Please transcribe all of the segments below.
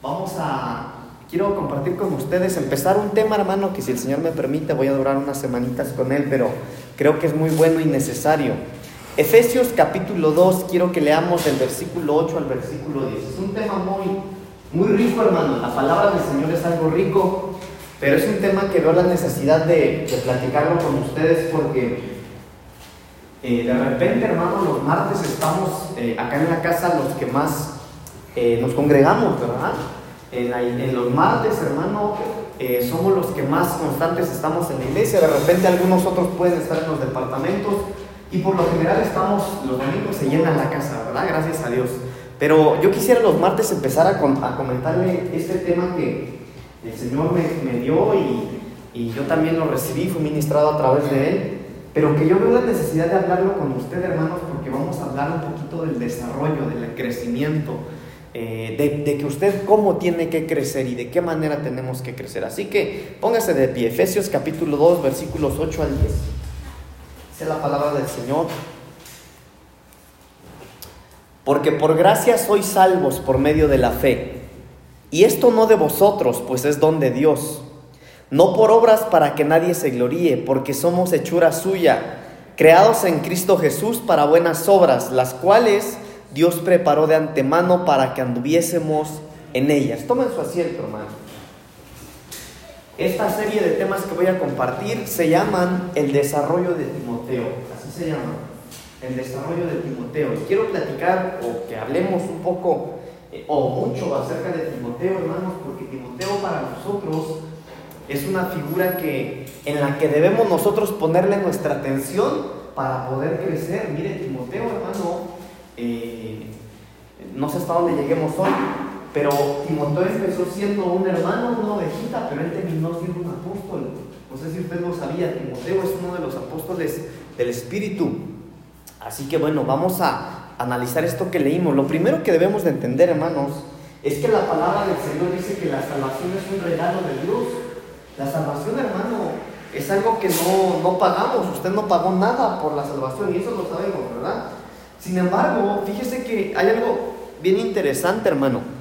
Vamos a, quiero compartir con ustedes, empezar un tema, hermano, que si el Señor me permite voy a durar unas semanitas con él, pero creo que es muy bueno y necesario. Efesios capítulo 2, quiero que leamos del versículo 8 al versículo 10. Es un tema muy, muy rico, hermano. La palabra del Señor es algo rico, pero es un tema que veo la necesidad de, platicarlo con ustedes porque eh, de repente, hermano, los martes estamos eh, acá en la casa los que más eh, nos congregamos, ¿verdad? En, los martes, hermano, somos los que más constantes estamos en la iglesia. De repente algunos otros pueden estar en los departamentos y por lo general estamos, los domingos se llena la casa, ¿verdad? Gracias a Dios. Pero yo quisiera los martes empezar a, a comentarle este tema que el Señor me, me dio y, y, yo también lo recibí, fui ministrado a través de Él, pero que yo veo la necesidad de hablarlo con usted, hermanos, porque vamos a hablar un poquito del desarrollo, del crecimiento, eh, de, que usted cómo tiene que crecer y de qué manera tenemos que crecer. Así que póngase de pie, Efesios capítulo 2, versículos 8 al 10. Esa es la palabra del Señor. Porque por gracia sois salvos por medio de la fe. Y esto no de vosotros, pues es don de Dios. No por obras para que nadie se gloríe, porque somos hechura suya, creados en Cristo Jesús para buenas obras, las cuales Dios preparó de antemano para que anduviésemos en ellas. Tomen su asiento, hermano. Esta serie de temas que voy a compartir se llaman el desarrollo de Timoteo, así se llama, el desarrollo de Timoteo. Y quiero platicar o que hablemos un poco eh, o mucho acerca de Timoteo, hermanos, porque Timoteo para nosotros es una figura que, en la que debemos nosotros ponerle nuestra atención para poder crecer. Mire, Timoteo, hermano, eh, no sé hasta dónde lleguemos hoy, pero Timoteo empezó siendo un hermano, una ovejita, pero él terminó siendo un apóstol. No sé si usted lo sabía, Timoteo es uno de los apóstoles del Espíritu. Así que bueno, vamos a analizar esto que leímos. Lo primero que debemos de entender, hermanos, es que la palabra del Señor dice que la salvación es un regalo de Dios. La salvación, hermano, es algo que no, no pagamos. Usted no pagó nada por la salvación y eso lo sabemos, ¿verdad? Sin embargo, fíjese que hay algo bien interesante, hermano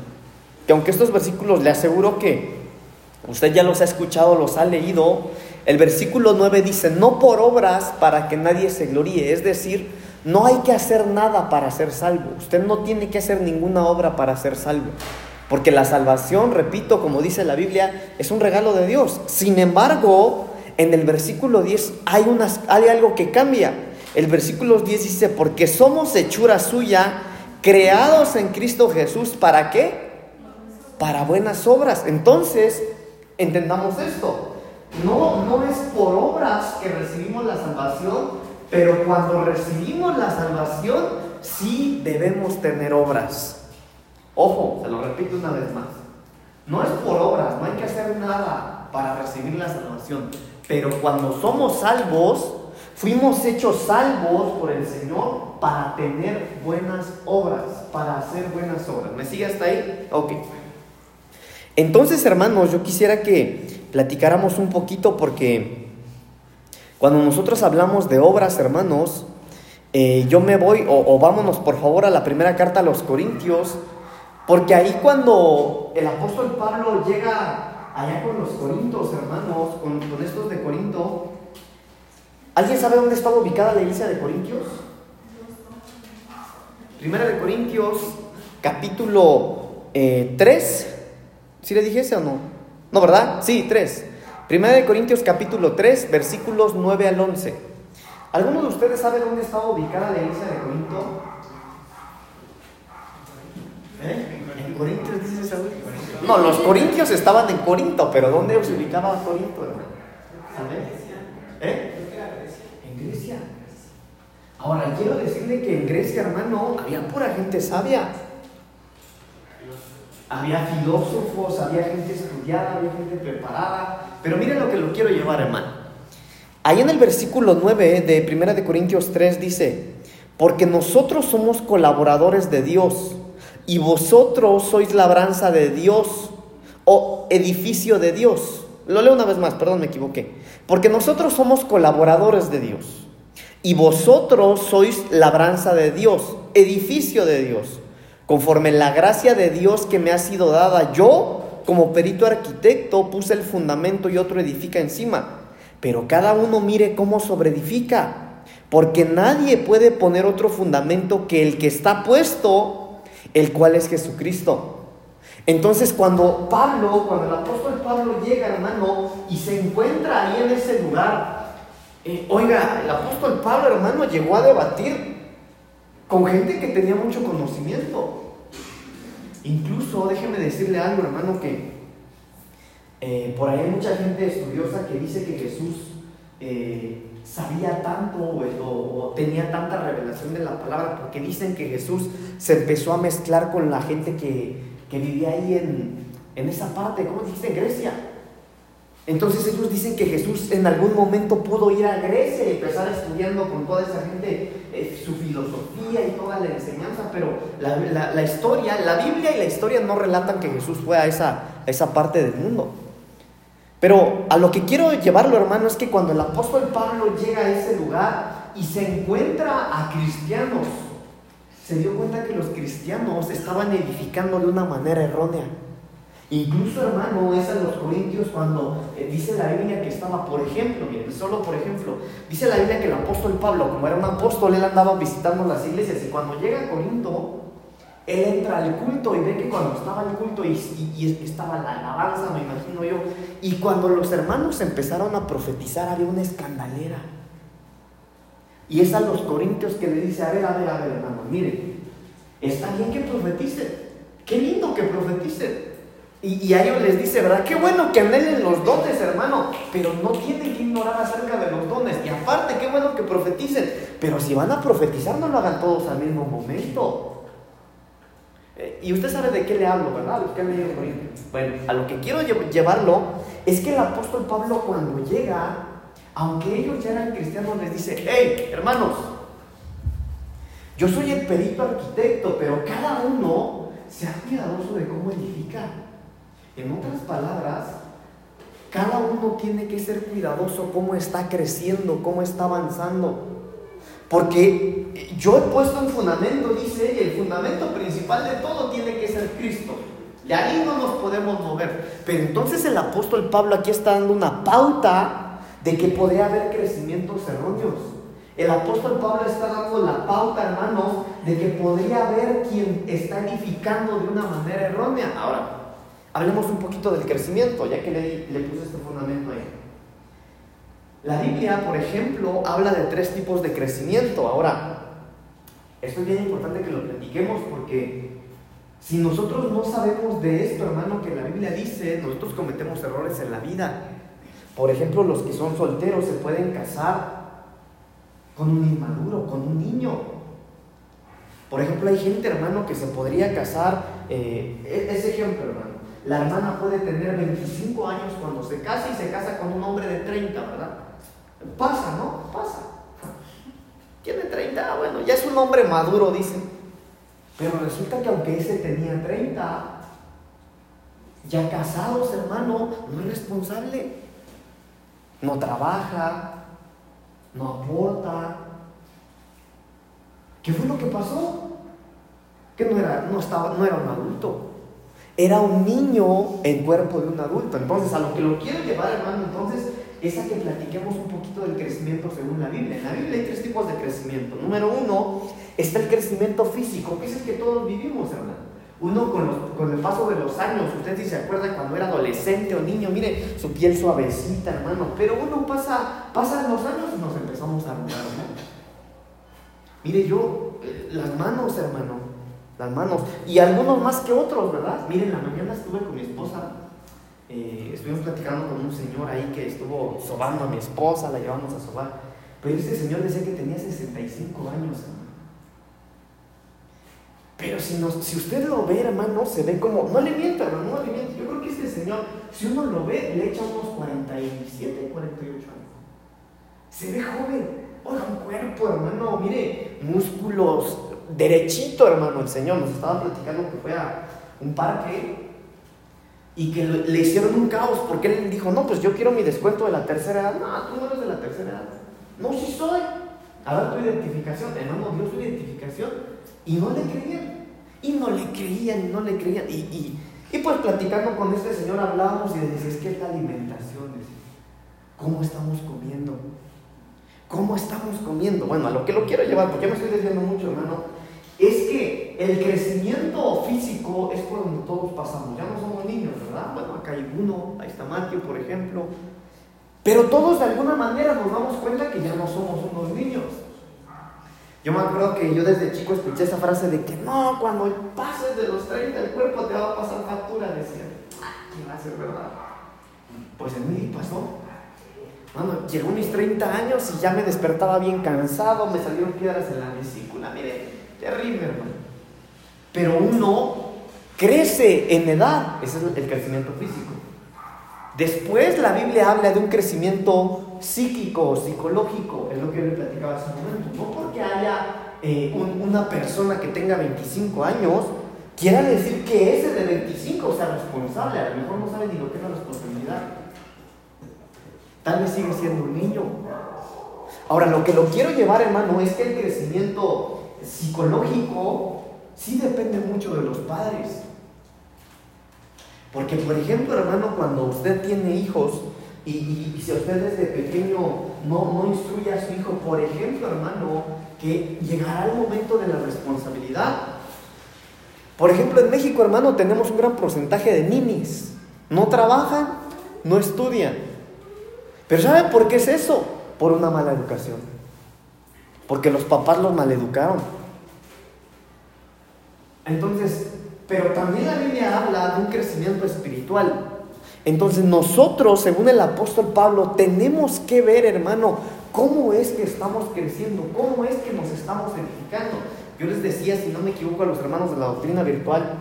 que aunque estos versículos le aseguro que usted ya los ha escuchado, los ha leído, el versículo 9 dice, no por obras para que nadie se gloríe, es decir, no hay que hacer nada para ser salvo, usted no tiene que hacer ninguna obra para ser salvo, porque la salvación, repito, como dice la Biblia, es un regalo de Dios. Sin embargo, en el versículo 10 hay, unas, hay algo que cambia. El versículo 10 dice, porque somos hechura suya, creados en Cristo Jesús, ¿para qué? para buenas obras. Entonces, entendamos esto. No, no es por obras que recibimos la salvación, pero cuando recibimos la salvación, sí debemos tener obras. Ojo, se lo repito una vez más. No es por obras, no hay que hacer nada para recibir la salvación. Pero cuando somos salvos, fuimos hechos salvos por el Señor para tener buenas obras, para hacer buenas obras. ¿Me sigue hasta ahí? Ok. Entonces, hermanos, yo quisiera que platicáramos un poquito porque cuando nosotros hablamos de obras, hermanos, eh, yo me voy, o, vámonos por favor a la primera carta a los Corintios, porque ahí cuando el apóstol Pablo llega allá con los Corintios, hermanos, con, con estos de Corinto, ¿alguien sabe dónde estaba ubicada la iglesia de Corintios? Primera de Corintios, capítulo 3 eh, ¿Sí le dije ese o no? No, ¿verdad? Sí, 3. Primera de Corintios capítulo 3, versículos 9 al 11. ¿Alguno de ustedes sabe dónde estaba ubicada la iglesia de Corinto? ¿Eh? ¿En Corintios dice Saúl? No, los corintios estaban en Corinto, pero ¿dónde se ubicaba Corinto? ¿Eh? Ahora, quiero decirle que en Grecia, hermano, había pura gente sabia. Había filósofos, había gente estudiada, había gente preparada. Pero miren lo que lo quiero llevar, hermano. Ahí en el versículo 9 de 1 de Corintios 3 dice, porque nosotros somos colaboradores de Dios y vosotros sois labranza de Dios o edificio de Dios. Lo leo una vez más, perdón, me equivoqué. Porque nosotros somos colaboradores de Dios y vosotros sois labranza de Dios, edificio de Dios conforme la gracia de Dios que me ha sido dada, yo, como perito arquitecto, puse el fundamento y otro edifica encima. Pero cada uno mire cómo sobreedifica, porque nadie puede poner otro fundamento que el que está puesto, el cual es Jesucristo. Entonces cuando Pablo, cuando el apóstol Pablo llega, hermano, y se encuentra ahí en ese lugar, eh, oiga, el apóstol Pablo, hermano, llegó a debatir con gente que tenía mucho conocimiento. Incluso, déjeme decirle algo, hermano, que eh, por ahí hay mucha gente estudiosa que dice que Jesús eh, sabía tanto o, tenía tanta revelación de la palabra, porque dicen que Jesús se empezó a mezclar con la gente que, vivía ahí en, en esa parte, ¿cómo dijiste? En Grecia. Entonces ellos dicen que Jesús en algún momento pudo ir a Grecia y empezar estudiando con toda esa gente eh, su filosofía y toda la enseñanza, pero la, historia, la Biblia y la historia no relatan que Jesús fue a esa, esa parte del mundo. Pero a lo que quiero llevarlo, hermano, es que cuando el apóstol Pablo llega a ese lugar y se encuentra a cristianos, se dio cuenta que los cristianos estaban edificando de una manera errónea. Incluso, hermano, es en los Corintios cuando eh, dice la Biblia que estaba, por ejemplo, miren, solo por ejemplo, dice la Biblia que el apóstol Pablo, como era un apóstol, él andaba visitando las iglesias y cuando llega a Corinto, él entra al culto y ve que cuando estaba el culto y, y, estaba la alabanza, me imagino yo, y cuando los hermanos empezaron a profetizar había una escandalera. Y es a los corintios que le dice, a ver, a ver, a ver, hermano, miren, está bien que profeticen, qué lindo que profeticen, y, a ellos les dice, ¿verdad? Qué bueno que anhelen los dones, hermano, pero no tienen que ignorar acerca de los dones. Y aparte, qué bueno que profeticen, pero si van a profetizar, no lo hagan todos al mismo momento. Eh, y usted sabe de qué le hablo, ¿verdad? Bueno, a lo que quiero llevarlo es que el apóstol Pablo cuando llega, aunque ellos ya eran cristianos, les dice, hey, hermanos, yo soy el perito arquitecto, pero cada uno sea cuidadoso de cómo edifica. En otras palabras, cada uno tiene que ser cuidadoso cómo está creciendo, cómo está avanzando. Porque yo he puesto un fundamento, dice ella, el fundamento principal de todo tiene que ser Cristo. De ahí no nos podemos mover. Pero entonces el apóstol Pablo aquí está dando una pauta de que podría haber crecimientos erróneos. El apóstol Pablo está dando la pauta, hermanos, de que podría haber quien está edificando de una manera errónea. Ahora, Hablemos un poquito del crecimiento, ya que le, puse este fundamento ahí. La Biblia, por ejemplo, habla de tres tipos de crecimiento. Ahora, esto es bien importante que lo platiquemos porque si nosotros no sabemos de esto, hermano, que la Biblia dice, nosotros cometemos errores en la vida. Por ejemplo, los que son solteros se pueden casar con un inmaduro, con un niño. Por ejemplo, hay gente, hermano, que se podría casar, eh, e-, ese ejemplo, hermano. La hermana puede tener 25 años cuando se casa y se casa con un hombre de 30, ¿verdad? Pasa, ¿no? Pasa. Tiene 30, ah, bueno, ya es un hombre maduro, dicen. Pero resulta que aunque ese tenía 30, ya casados, hermano, no es responsable. No trabaja, no aporta. ¿Qué fue lo que pasó? Que no era, no estaba, no era un adulto era un niño en cuerpo de un adulto. Entonces, a lo que lo quiero llevar, hermano, entonces, es a que platiquemos un poquito del crecimiento según la Biblia. En la Biblia hay tres tipos de crecimiento. Número uno, está el crecimiento físico, que es el que todos vivimos, hermano. Uno con, el paso de los años, usted si se acuerda cuando era adolescente o niño, mire, su piel suavecita, hermano. Pero uno pasa, pasan los años y nos empezamos a arrugar, ¿no? Mire, yo, eh, las manos, hermano, las manos. Y algunos más que otros, ¿verdad? Miren, la mañana estuve con mi esposa, eh, estuvimos platicando con un señor ahí que estuvo sobando a mi esposa, la llevamos a sobar. Pero ese señor decía que tenía 65 años, Pero si, si usted lo ve, hermano, se ve como. No le miento, hermano, no le miento. Yo creo que este señor, si uno lo ve, le echa unos 47, 48 años. Se ve joven. Oiga, un cuerpo, hermano, mire, músculos, derechito, hermano, el Señor. Nos estaba platicando que fue a un parque y que le hicieron un caos porque él dijo, no, pues yo quiero mi descuento de la tercera edad. No, tú no eres de la tercera edad. No, sí soy. A ver tu identificación. Hermano, dio su identificación y no le creían. Y no le creían, y no le creían. Y, y, pues platicando con este señor hablábamos y decía, es que es la alimentación. ¿Cómo estamos comiendo? ¿Cómo estamos comiendo? Bueno, a lo que lo quiero llevar, porque me estoy diciendo mucho, hermano, es que el crecimiento físico es por donde todos pasamos. Ya no somos niños, ¿verdad? Bueno, acá hay uno, ahí está Matthew, por ejemplo. Pero todos de alguna manera nos damos cuenta que ya no somos unos niños. Yo me acuerdo que yo desde chico escuché esa frase de que no, cuando pases de los 30 el cuerpo te va a pasar factura. Decía, ah, ¿qué va a ser verdad? Pues en mí pasó. Bueno, llegó mis 30 años y ya me despertaba bien cansado, me salieron piedras en la vesícula, mire, terrible hermano. Pero uno crece en edad, ese es el crecimiento físico. Después la Biblia habla de un crecimiento psíquico, psicológico, es lo que yo le platicaba hace un momento. No porque haya eh, una persona que tenga 25 años, quiera decir que ese de 25 sea responsable, a lo mejor no sabe ni lo que es la responsabilidad. Tal vez sigue siendo un niño. Ahora, lo que lo quiero llevar, hermano, es que el crecimiento psicológico sí depende mucho de los padres. Porque, por ejemplo, hermano, cuando usted tiene hijos y, si usted desde pequeño no, no instruye a su hijo, por ejemplo, hermano, que llegará el momento de la responsabilidad. Por ejemplo, en México, hermano, tenemos un gran porcentaje de ninis. No trabajan, no estudian. Pero ¿saben por qué es eso? Por una mala educación. Porque los papás los maleducaron. Entonces, pero también la Biblia habla de un crecimiento espiritual. Entonces nosotros, según el apóstol Pablo, tenemos que ver, hermano, cómo es que estamos creciendo, cómo es que nos estamos edificando. Yo les decía, si no me equivoco, a los hermanos de la doctrina virtual,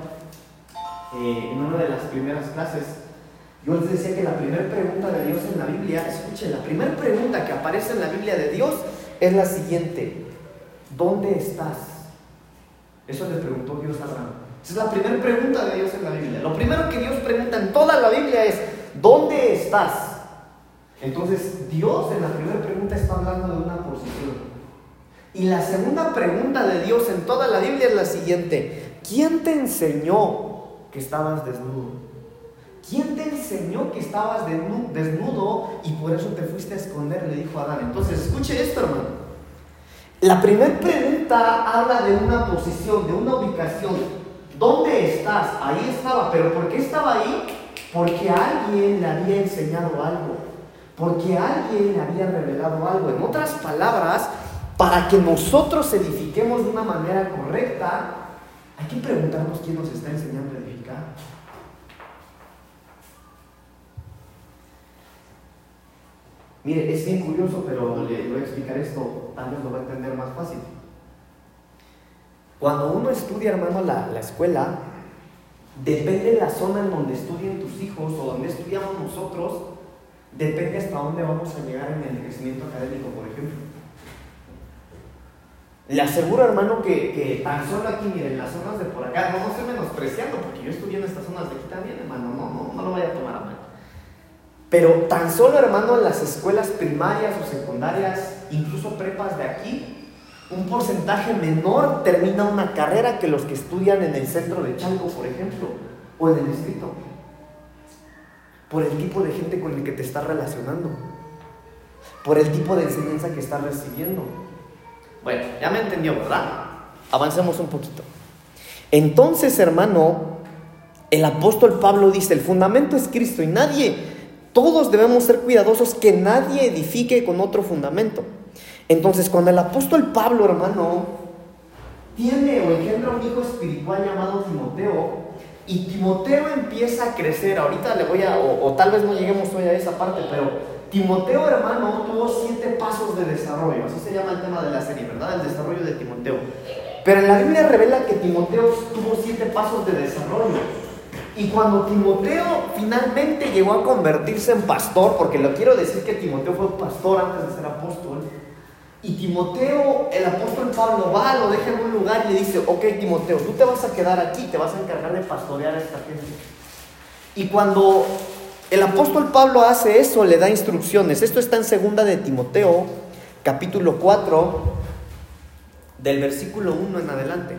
eh, en una de las primeras clases, yo les decía que la primera pregunta de Dios en la Biblia, escuchen, la primera pregunta que aparece en la Biblia de Dios es la siguiente, ¿dónde estás? Eso le preguntó Dios a Abraham. Esa es la primera pregunta de Dios en la Biblia. Lo primero que Dios pregunta en toda la Biblia es, ¿dónde estás? Entonces, Dios en la primera pregunta está hablando de una posición. Y la segunda pregunta de Dios en toda la Biblia es la siguiente. ¿Quién te enseñó que estabas desnudo? ¿Quién te enseñó que estabas desnudo y por eso te fuiste a esconder? Le dijo Adán. Entonces, escuche esto, hermano. La primera pregunta habla de una posición, de una ubicación. ¿Dónde estás? Ahí estaba. ¿Pero por qué estaba ahí? Porque alguien le había enseñado algo. Porque alguien le había revelado algo. En otras palabras, para que nosotros edifiquemos de una manera correcta, hay que preguntarnos quién nos está enseñando a edificar. Mire, es bien curioso, pero le voy a explicar esto, tal vez lo va a entender más fácil. Cuando uno estudia, hermano, la, la escuela, depende de la zona en donde estudien tus hijos o donde estudiamos nosotros, depende hasta dónde vamos a llegar en el crecimiento académico, por ejemplo. Le aseguro, hermano, que, que tan solo aquí, miren, las zonas de por acá, no, no estoy menospreciando, porque yo estudié en estas zonas de aquí también, hermano, no, no, no lo vaya a tomar a mal. Pero tan solo, hermano, en las escuelas primarias o secundarias, incluso prepas de aquí, un porcentaje menor termina una carrera que los que estudian en el centro de Chango, por ejemplo, o en el distrito. Por el tipo de gente con el que te estás relacionando. Por el tipo de enseñanza que estás recibiendo. Bueno, ya me entendió, ¿verdad? Avancemos un poquito. Entonces, hermano, el apóstol Pablo dice, el fundamento es Cristo y nadie todos debemos ser cuidadosos que nadie edifique con otro fundamento. Entonces, cuando el apóstol Pablo, hermano, tiene o engendra un hijo espiritual llamado Timoteo, y Timoteo empieza a crecer, ahorita le voy a, o, tal vez no lleguemos hoy a esa parte, pero Timoteo, hermano, tuvo siete pasos de desarrollo, así se llama el tema de la serie, ¿verdad? El desarrollo de Timoteo. Pero en la Biblia revela que Timoteo tuvo siete pasos de desarrollo. Y cuando Timoteo finalmente llegó a convertirse en pastor, porque lo quiero decir que Timoteo fue pastor antes de ser apóstol, y Timoteo, el apóstol Pablo va, lo deja en un lugar y le dice, ok Timoteo, tú te vas a quedar aquí, te vas a encargar de pastorear a esta gente. Y cuando el apóstol Pablo hace eso, le da instrucciones. Esto está en segunda de Timoteo, capítulo 4, del versículo 1 en adelante.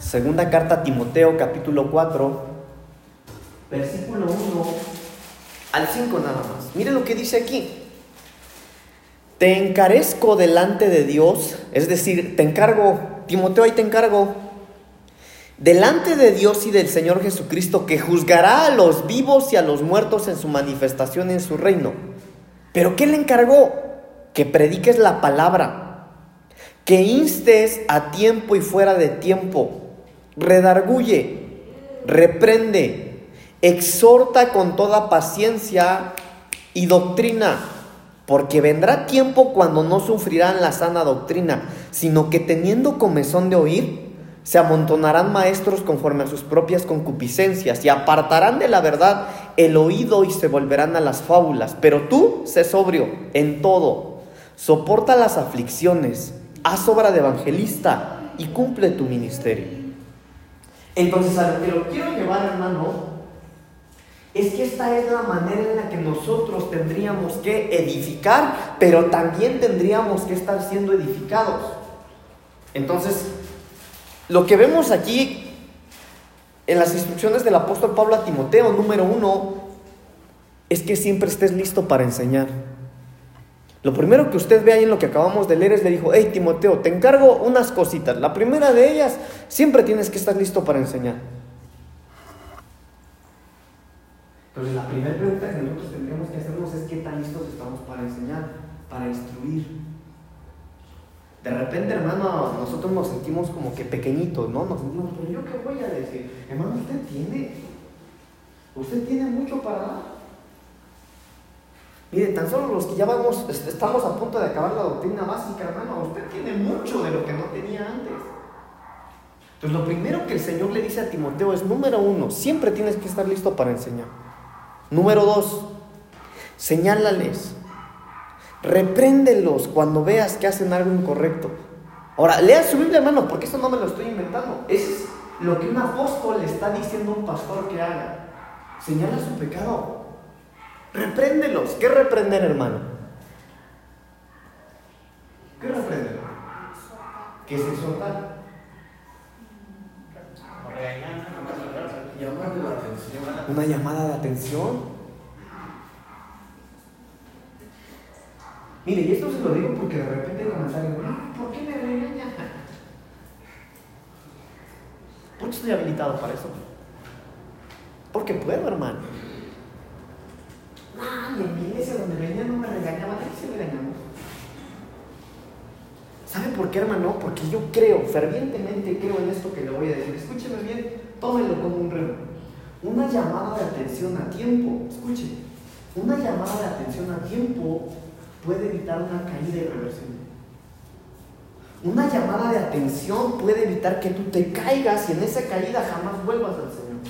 Segunda carta a Timoteo, capítulo 4, versículo 1 al 5 nada más. Mire lo que dice aquí. Te encarezco delante de Dios, es decir, te encargo, Timoteo, ahí te encargo, delante de Dios y del Señor Jesucristo, que juzgará a los vivos y a los muertos en su manifestación en su reino. Pero ¿qué le encargó? Que prediques la palabra, que instes a tiempo y fuera de tiempo, redarguye, reprende, exhorta con toda paciencia y doctrina, porque vendrá tiempo cuando no sufrirán la sana doctrina, sino que teniendo comezón de oír, se amontonarán maestros conforme a sus propias concupiscencias y apartarán de la verdad el oído y se volverán a las fábulas. Pero tú, sé sobrio en todo, soporta las aflicciones, haz obra de evangelista y cumple tu ministerio. Entonces, a lo que lo quiero llevar, hermano, es que esta es la manera en la que nosotros tendríamos que edificar, pero también tendríamos que estar siendo edificados. Entonces, lo que vemos aquí en las instrucciones del apóstol Pablo a Timoteo, número uno, es que siempre estés listo para enseñar. Lo primero que usted ve ahí en lo que acabamos de leer es le dijo, hey Timoteo, te encargo unas cositas. La primera de ellas, siempre tienes que estar listo para enseñar. Entonces la primera pregunta que nosotros tendríamos que hacernos es qué tan listos estamos para enseñar, para instruir. De repente, hermano, nosotros nos sentimos como que pequeñitos, ¿no? Nos sentimos, pero yo qué voy a decir, hermano, usted tiene, usted tiene mucho para dar. Mire, tan solo los que ya vamos, estamos a punto de acabar la doctrina básica, hermano, usted tiene mucho de lo que no tenía antes. Entonces, lo primero que el Señor le dice a Timoteo es, número uno, siempre tienes que estar listo para enseñar. Número dos, señálales, repréndelos cuando veas que hacen algo incorrecto. Ahora, lea su Biblia, hermano, porque esto no me lo estoy inventando. Es lo que un apóstol le está diciendo a un pastor que haga. Señala su pecado. Repréndelos. ¿Qué reprender, hermano? ¿Qué reprender? ¿Qué es exhortar? Una llamada de atención. Mire, y esto se lo digo porque de repente comentarios, ¿por qué me regaña? ¿Por qué estoy habilitado para eso? Porque puedo, hermano. Ah, en mi iglesia donde venía no me regañaban, aquí se regañamos. ¿Sabe por qué, hermano? Porque yo creo, fervientemente creo en esto que le voy a decir. Escúcheme bien, tómelo como un remo. Una llamada de atención a tiempo, escuche, una llamada de atención a tiempo puede evitar una caída irreversible. Una llamada de atención puede evitar que tú te caigas y en esa caída jamás vuelvas al Señor.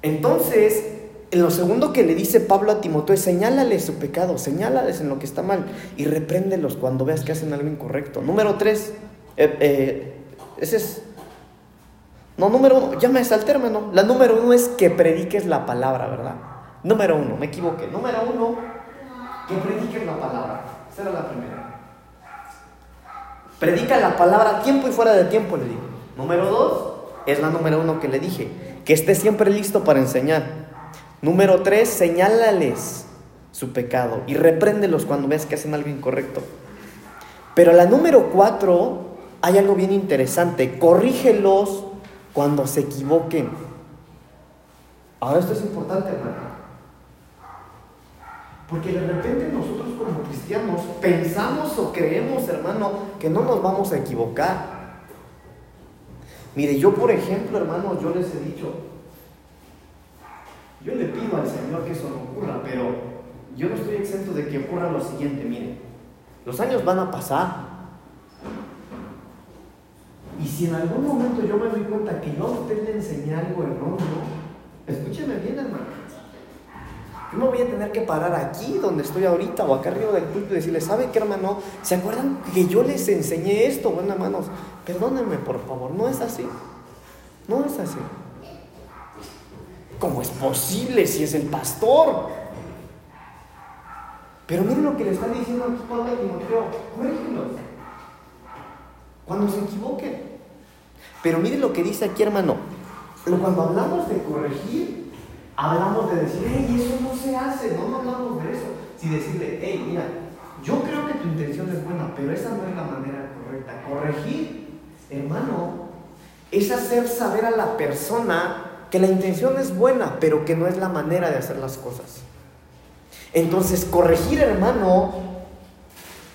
Entonces, en lo segundo que le dice Pablo a Timoteo es señálale su pecado, señálales en lo que está mal y repréndelos cuando veas que hacen algo incorrecto. Número tres, eh, eh, ese es... No, número uno, ya me salté hermano. La número uno es que prediques la palabra, ¿verdad? Número uno, me equivoqué. Número uno, que prediques la palabra. Esa era la primera. Predica la palabra tiempo y fuera de tiempo, le digo. Número dos, es la número uno que le dije que esté siempre listo para enseñar. Número tres, señálales su pecado y repréndelos cuando ves que hacen algo incorrecto. Pero la número cuatro, hay algo bien interesante, corrígelos cuando se equivoquen. Ahora esto es importante, hermano. Porque de repente nosotros como cristianos pensamos o creemos, hermano, que no nos vamos a equivocar. Mire, yo por ejemplo, hermano, yo les he dicho, yo le pido al Señor que eso no ocurra, pero yo no estoy exento de que ocurra lo siguiente, mire, los años van a pasar. Y si en algún momento yo me doy cuenta que yo a usted le enseñé algo erróneo, escúcheme bien, hermano. Yo me voy a tener que parar aquí donde estoy ahorita o acá arriba del culto y decirle, ¿sabe qué hermano? ¿Se acuerdan que yo les enseñé esto? Bueno, hermanos, perdónenme por favor, no es así. No es así. ¿Cómo es posible si es el pastor? Pero miren lo que le está diciendo aquí Pablo a Timoteo, corrígelos. cuando se equivoquen. Pero mire lo que dice aquí, hermano. Cuando hablamos de corregir, hablamos de decir, hey, eso no se hace, no, hablamos de eso. Si decirle, hey, mira, yo creo que tu intención es buena, pero esa no es la manera correcta. Corregir, hermano, es hacer saber a la persona que la intención es buena, pero que no es la manera de hacer las cosas. Entonces, corregir, hermano,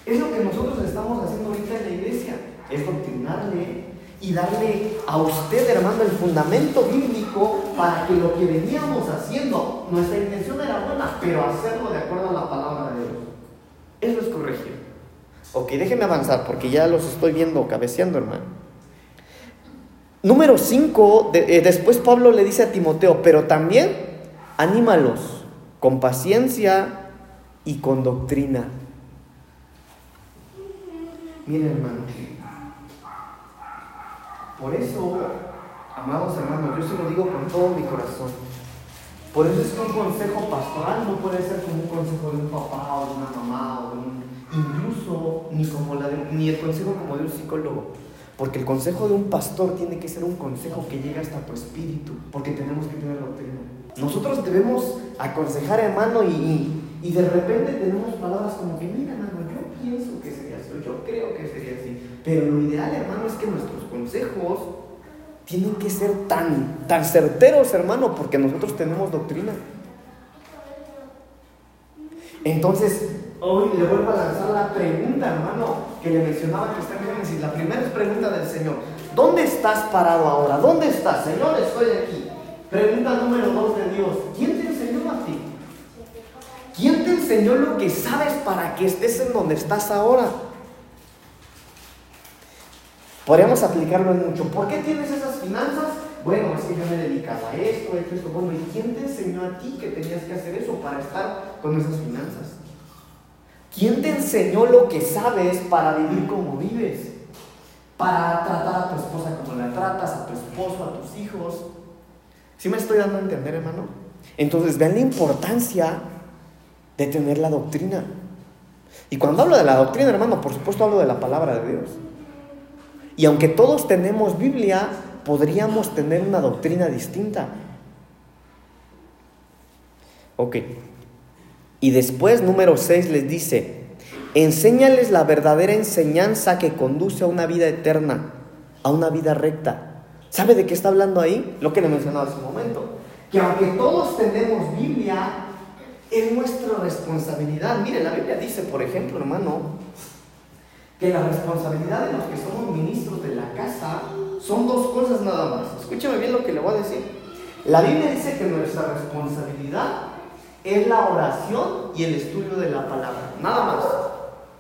es lo que nosotros estamos haciendo ahorita en la iglesia, es doctrinarle y darle a usted, hermano, el fundamento bíblico para que lo que veníamos haciendo, nuestra intención era buena, pero hacerlo de acuerdo a la palabra de Dios. Eso es corregir. Ok, déjeme avanzar porque ya los estoy viendo cabeceando, hermano. Número 5, eh, después Pablo le dice a Timoteo, pero también anímalos con paciencia y con doctrina. Miren, hermano, por eso, amados hermanos, yo se lo digo con todo mi corazón. Por eso es que un consejo pastoral no puede ser como un consejo de un papá o de una mamá o de un, incluso ni como la ni el consejo como de un psicólogo. Porque el consejo de un pastor tiene que ser un consejo que llega hasta tu espíritu, porque tenemos que tener doctrina. Nosotros debemos aconsejar, hermano, y, y, de repente tenemos palabras como que, mira, hermano, yo pienso que sería así, yo creo que sería. Pero lo ideal, hermano, es que nuestros consejos tienen que ser tan, tan certeros, hermano, porque nosotros tenemos doctrina. Entonces, hoy le vuelvo a lanzar la pregunta, hermano, que le mencionaba que está en Génesis. La primera es pregunta del Señor. ¿Dónde estás parado ahora? ¿Dónde estás? Señor, estoy aquí. Pregunta número dos de Dios. ¿Quién te enseñó a ti? ¿Quién te enseñó lo que sabes para que estés en donde estás ahora? Podríamos aplicarlo en mucho. ¿Por qué tienes esas finanzas? Bueno, es que yo me dedicaba a esto, esto, esto. Bueno, ¿y quién te enseñó a ti que tenías que hacer eso para estar con esas finanzas? ¿Quién te enseñó lo que sabes para vivir como vives? Para tratar a tu esposa como la tratas, a tu esposo, a tus hijos. ¿Sí me estoy dando a entender, hermano? Entonces, vean la importancia de tener la doctrina. Y cuando hablo de la doctrina, hermano, por supuesto hablo de la palabra de Dios. Y aunque todos tenemos Biblia, podríamos tener una doctrina distinta. Ok. Y después, número 6, les dice, enséñales la verdadera enseñanza que conduce a una vida eterna, a una vida recta. ¿Sabe de qué está hablando ahí? Lo que le mencionaba hace un momento. Que aunque todos tenemos Biblia, es nuestra responsabilidad. Mire, la Biblia dice, por ejemplo, hermano, que la responsabilidad de los que somos ministros de la casa son dos cosas nada más. Escúchame bien lo que le voy a decir. La Biblia dice que nuestra responsabilidad es la oración y el estudio de la palabra. Nada más.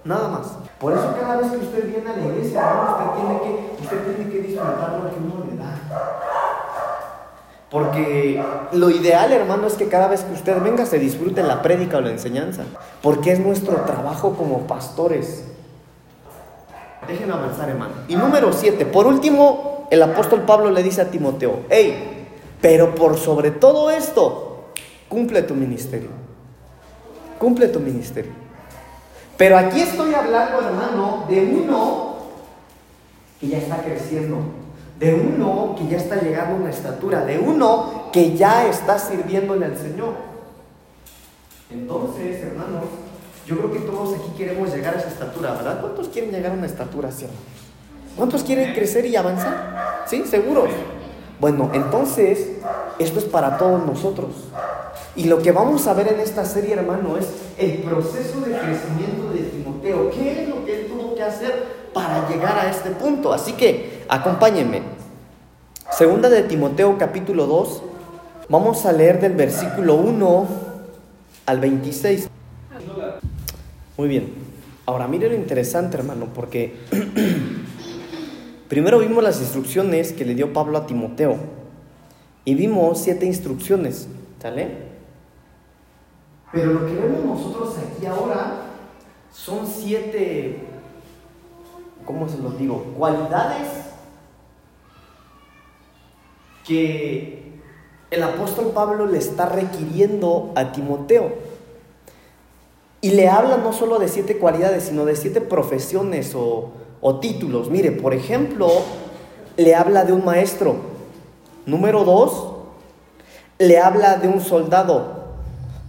Nada más. Por eso cada vez que usted viene a la iglesia, usted tiene que, usted tiene que disfrutar lo que uno le da. Porque lo ideal, hermano, es que cada vez que usted venga se disfrute la prédica o la enseñanza. Porque es nuestro trabajo como pastores. Déjenme avanzar, hermano. Y número siete, por último, el apóstol Pablo le dice a Timoteo, hey, pero por sobre todo esto, cumple tu ministerio. Cumple tu ministerio. Pero aquí estoy hablando, hermano, de uno que ya está creciendo, de uno que ya está llegando a una estatura, de uno que ya está sirviéndole al Señor. Entonces, hermanos, yo creo que todos aquí queremos llegar a esa estatura, ¿verdad? ¿Cuántos quieren llegar a una estatura así? ¿Cuántos quieren crecer y avanzar? ¿Sí? ¿Seguros? Bueno, entonces, esto es para todos nosotros. Y lo que vamos a ver en esta serie, hermano, es el proceso de crecimiento de Timoteo. ¿Qué es lo que él tuvo que hacer para llegar a este punto? Así que, acompáñenme. Segunda de Timoteo capítulo 2, vamos a leer del versículo 1 al 26. Muy bien. Ahora, mire lo interesante, hermano, porque primero vimos las instrucciones que le dio Pablo a Timoteo y vimos siete instrucciones, ¿sale? Pero lo que vemos nosotros aquí ahora son siete, ¿cómo se los digo? Cualidades que el apóstol Pablo le está requiriendo a Timoteo. Y le habla no solo de siete cualidades, sino de siete profesiones o, o títulos. Mire, por ejemplo, le habla de un maestro. Número dos, le habla de un soldado.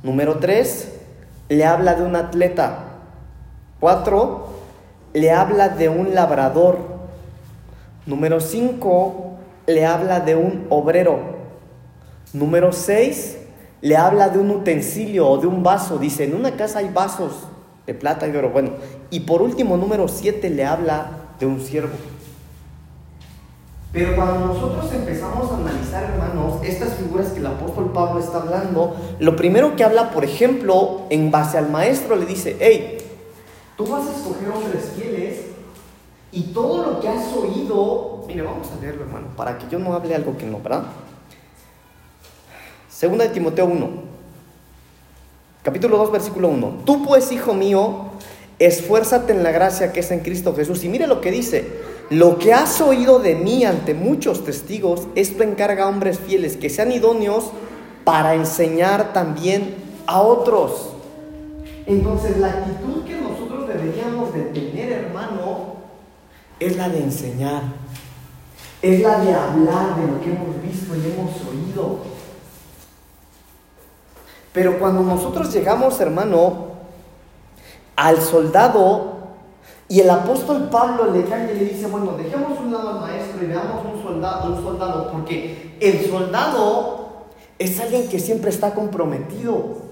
Número tres, le habla de un atleta. Cuatro, le habla de un labrador. Número cinco, le habla de un obrero. Número seis, le habla de un utensilio o de un vaso. Dice, en una casa hay vasos de plata y de oro. Bueno, y por último, número siete, le habla de un siervo. Pero cuando nosotros empezamos a analizar, hermanos, estas figuras que el apóstol Pablo está hablando, lo primero que habla, por ejemplo, en base al maestro, le dice, hey, tú vas a escoger hombres fieles y todo lo que has oído, mire, vamos a leerlo, hermano, para que yo no hable algo que no, ¿verdad? Segunda de Timoteo 1, capítulo 2, versículo 1. Tú pues, hijo mío, esfuérzate en la gracia que es en Cristo Jesús. Y mire lo que dice, lo que has oído de mí ante muchos testigos, esto encarga a hombres fieles que sean idóneos para enseñar también a otros. Entonces la actitud que nosotros deberíamos de tener, hermano, es la de enseñar. Es la de hablar de lo que hemos visto y hemos oído. Pero cuando nosotros llegamos, hermano, al soldado y el apóstol Pablo le cambia y le dice, bueno, dejemos un lado al maestro y veamos un soldado, un soldado, porque el soldado es alguien que siempre está comprometido.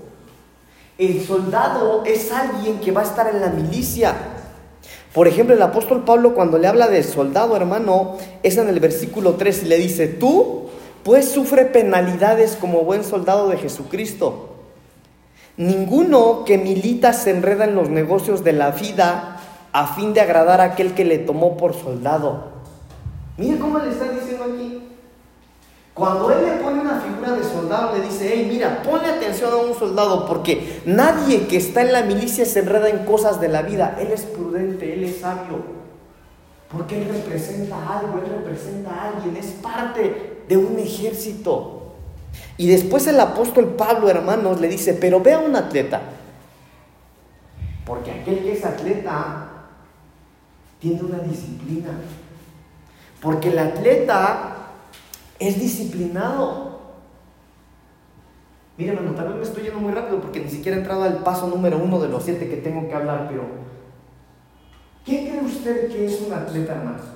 El soldado es alguien que va a estar en la milicia. Por ejemplo, el apóstol Pablo cuando le habla de soldado, hermano, es en el versículo 3 y le dice, tú pues sufre penalidades como buen soldado de Jesucristo. Ninguno que milita se enreda en los negocios de la vida a fin de agradar a aquel que le tomó por soldado. Mire cómo le está diciendo aquí. Cuando él le pone una figura de soldado, le dice, hey, mira, ponle atención a un soldado, porque nadie que está en la milicia se enreda en cosas de la vida. Él es prudente, él es sabio, porque él representa algo, él representa a alguien, es parte de un ejército. Y después el apóstol Pablo, hermanos, le dice, pero ve a un atleta, porque aquel que es atleta tiene una disciplina. Porque el atleta es disciplinado. Miren, hermano, tal vez me estoy yendo muy rápido porque ni siquiera he entrado al paso número uno de los siete que tengo que hablar, pero ¿qué cree usted que es un atleta más?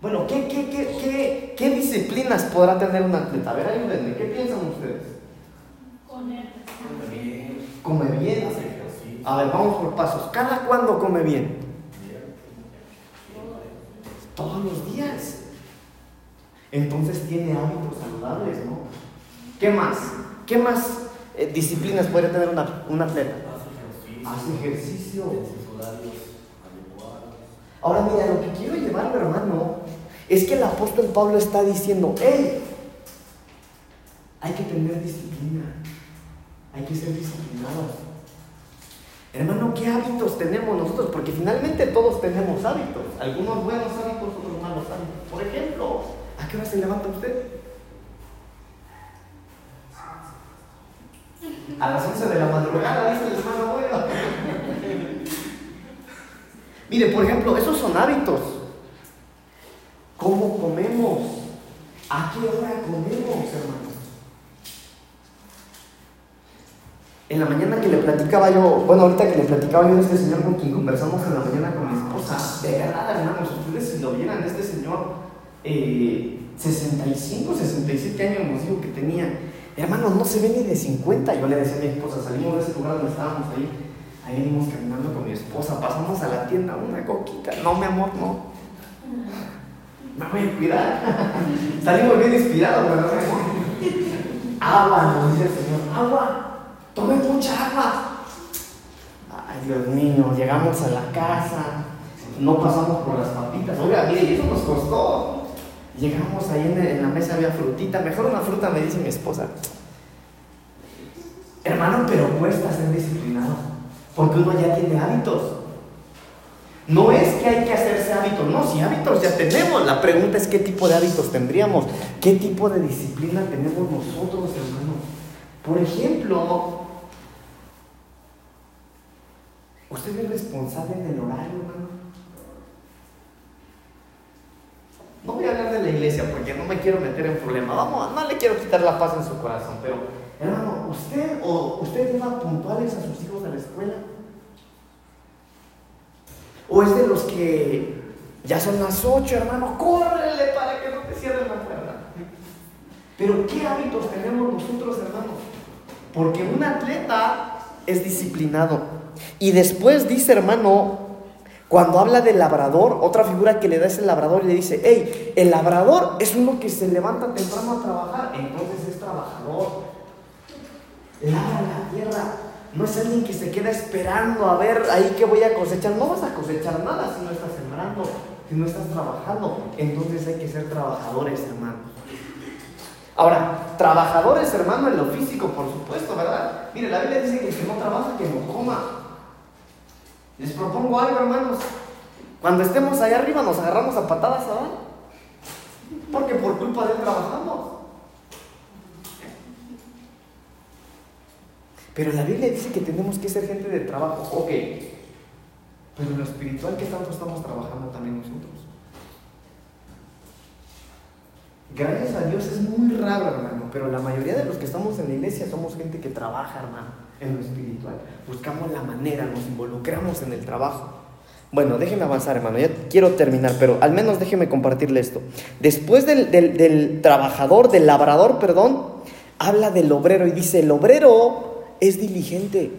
Bueno, ¿qué, qué, qué, qué, disciplinas podrá tener un atleta? A ver, ayúdenme, ¿qué piensan ustedes? Comer. bien. Come bien. A ver, vamos por pasos. ¿Cada cuándo come bien? Todos los días. Entonces tiene hábitos saludables, ¿no? ¿Qué más? ¿Qué más eh, disciplinas podría tener una, un atleta? Hace ejercicio. Ahora mira, lo que quiero llevar, hermano, es que el apóstol Pablo está diciendo, hey, hay que tener disciplina, hay que ser disciplinados. Hermano, ¿qué hábitos tenemos nosotros? Porque finalmente todos tenemos hábitos. Algunos buenos hábitos, otros malos hábitos. Por ejemplo, ¿a qué hora se levanta usted? A las 11 de la madrugada, dice el hermano bueno. Mire, por ejemplo, esos son hábitos. ¿Cómo comemos? ¿A qué hora comemos, hermano? en la mañana que le platicaba yo, bueno, ahorita que le platicaba yo de este señor con quien conversamos en la mañana con mi esposa, de verdad, hermanos, ustedes si lo vieran, este señor, eh, 65, 67 años nos dijo que tenía, hermanos, no se ve ni de 50. Yo le decía a mi esposa, salimos de ese lugar donde estábamos ahí, ahí venimos caminando con mi esposa, pasamos a la tienda, una coquita, no, mi amor, no. Me voy a cuidar. Salimos bien inspirados, ¿verdad? Agua, nos dice el Señor, agua tome mucha agua. Ay, Dios mío, llegamos a la casa, no pasamos por las papitas. Oiga, mire, y eso nos costó. Llegamos ahí en, la mesa, había frutita, mejor una fruta, me dice mi esposa. Hermano, pero cuesta ser disciplinado, porque uno ya tiene hábitos. No es que hay que hacerse hábitos, no, si hábitos ya tenemos, la pregunta es qué tipo de hábitos tendríamos, qué tipo de disciplina tenemos nosotros, hermano. Por ejemplo, ¿Usted es responsable en el horario, hermano? No voy a hablar de la iglesia porque no me quiero meter en problemas. Vamos, no le quiero quitar la paz en su corazón, pero hermano, ¿usted o usted lleva puntuales a sus hijos a la escuela? ¿O es de los que ya son las 8, hermano, córrele para que no te cierren la puerta? Pero ¿qué hábitos tenemos nosotros, hermano? Porque un atleta es disciplinado. Y después dice, hermano, cuando habla del labrador, otra figura que le da es el labrador y le dice, hey, el labrador es uno que se levanta temprano a trabajar, entonces es trabajador. Labra la tierra. No es alguien que se queda esperando a ver ahí que voy a cosechar. No vas a cosechar nada si no estás sembrando, si no estás trabajando. Entonces hay que ser trabajadores, hermano. Ahora, trabajadores, hermano, en lo físico, por supuesto, ¿verdad? Mire, la Biblia dice que el que no trabaja, que no coma. Les propongo algo, hermanos. Cuando estemos allá arriba nos agarramos a patadas abajo. Porque por culpa de él trabajamos. Pero la Biblia dice que tenemos que ser gente de trabajo. Ok. Pero en lo espiritual, ¿qué tanto estamos trabajando también nosotros? Gracias a Dios es muy raro, hermano, pero la mayoría de los que estamos en la iglesia somos gente que trabaja, hermano en lo espiritual. Buscamos la manera, nos involucramos en el trabajo. Bueno, déjeme avanzar, hermano. Ya quiero terminar, pero al menos déjeme compartirle esto. Después del, del, trabajador, del labrador, perdón, habla del obrero y dice, el obrero es diligente.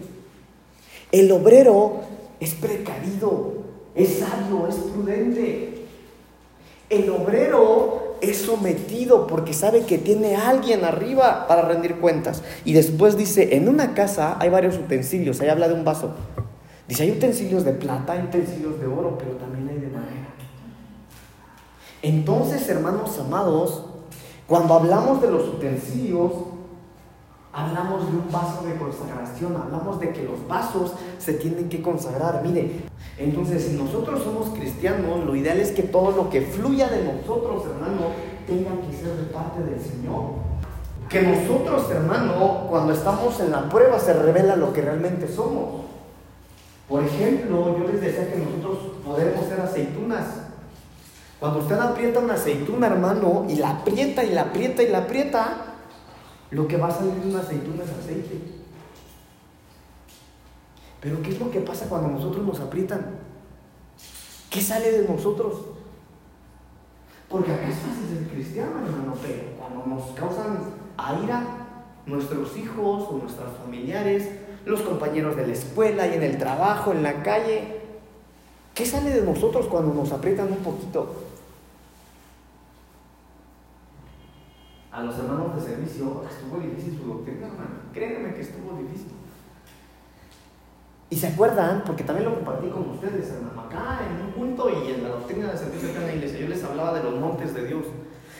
El obrero es precavido, es sabio, es prudente. El obrero es sometido porque sabe que tiene alguien arriba para rendir cuentas. Y después dice, en una casa hay varios utensilios, ahí habla de un vaso. Dice, hay utensilios de plata, hay utensilios de oro, pero también hay de madera. Entonces, hermanos amados, cuando hablamos de los utensilios, hablamos de un vaso de consagración, hablamos de que los vasos se tienen que consagrar. Mire, entonces, si nosotros somos cristianos, lo ideal es que todo lo que fluya de nosotros, hermano, tenga que ser de parte del Señor. Que nosotros, hermano, cuando estamos en la prueba se revela lo que realmente somos. Por ejemplo, yo les decía que nosotros podemos ser aceitunas. Cuando usted aprieta una aceituna, hermano, y la aprieta y la aprieta y la aprieta, lo que va a salir de una aceituna es aceite. Pero ¿qué es lo que pasa cuando nosotros nos aprietan? ¿Qué sale de nosotros? Porque acá es fácil ser cristiano, hermano, pero cuando nos causan aira nuestros hijos o nuestros familiares, los compañeros de la escuela y en el trabajo, en la calle, ¿qué sale de nosotros cuando nos aprietan un poquito? Los hermanos de servicio estuvo difícil su doctrina, hermano. Créanme que estuvo difícil. Y se acuerdan, porque también lo compartí con ustedes, hermano, acá en un punto y en la doctrina de servicio acá en la iglesia, yo les hablaba de los montes de Dios.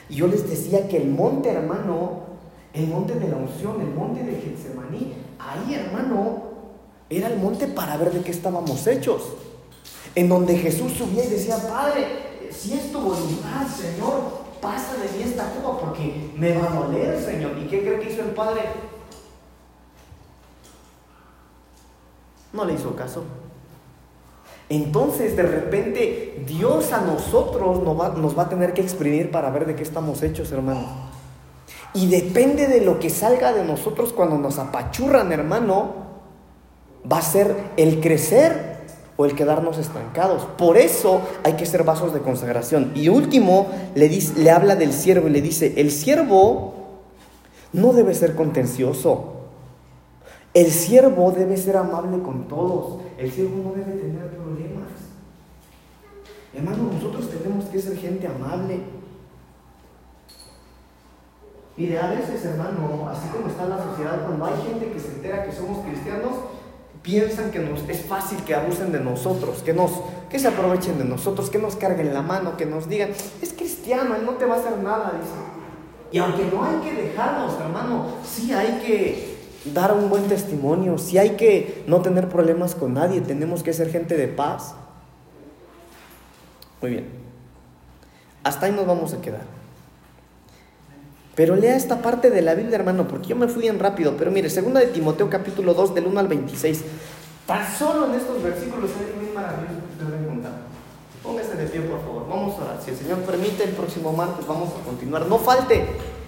Y yo les decía que el monte, hermano, el monte de la unción, el monte de Getsemaní, ahí, hermano, era el monte para ver de qué estábamos hechos. En donde Jesús subía y decía, Padre, si es tu Señor, pasa de mí esta copa porque me va a doler, Señor. ¿Y qué cree que hizo el Padre? No le hizo caso. Entonces, de repente, Dios a nosotros nos va, nos va, a tener que exprimir para ver de qué estamos hechos, hermano. Y depende de lo que salga de nosotros cuando nos apachurran, hermano, va a ser el crecer o el quedarnos estancados. Por eso hay que ser vasos de consagración. Y último, le, le habla del siervo y le dice, el siervo no debe ser contencioso. El siervo debe ser amable con todos. El siervo no debe tener problemas. Hermano, nosotros tenemos que ser gente amable. Mire, a veces, hermano, así como está la sociedad, cuando hay gente que se entera que somos cristianos, piensan que nos, es fácil que abusen de nosotros, que, nos, que se aprovechen de nosotros, que nos carguen la mano, que nos digan, es cristiano, él no te va a hacer nada, dice. Y aunque no hay que dejarnos, hermano, sí hay que dar un buen testimonio, si hay que no tener problemas con nadie, tenemos que ser gente de paz. Muy bien. Hasta ahí nos vamos a quedar. Pero lea esta parte de la Biblia, hermano, porque yo me fui bien rápido. Pero mire, segunda de Timoteo capítulo 2 del 1 al 26. Tan solo en estos versículos hay muy maravilloso que ustedes encontrar. Póngase de pie, por favor. Vamos a orar. Si el Señor permite, el próximo martes vamos a continuar. No falte.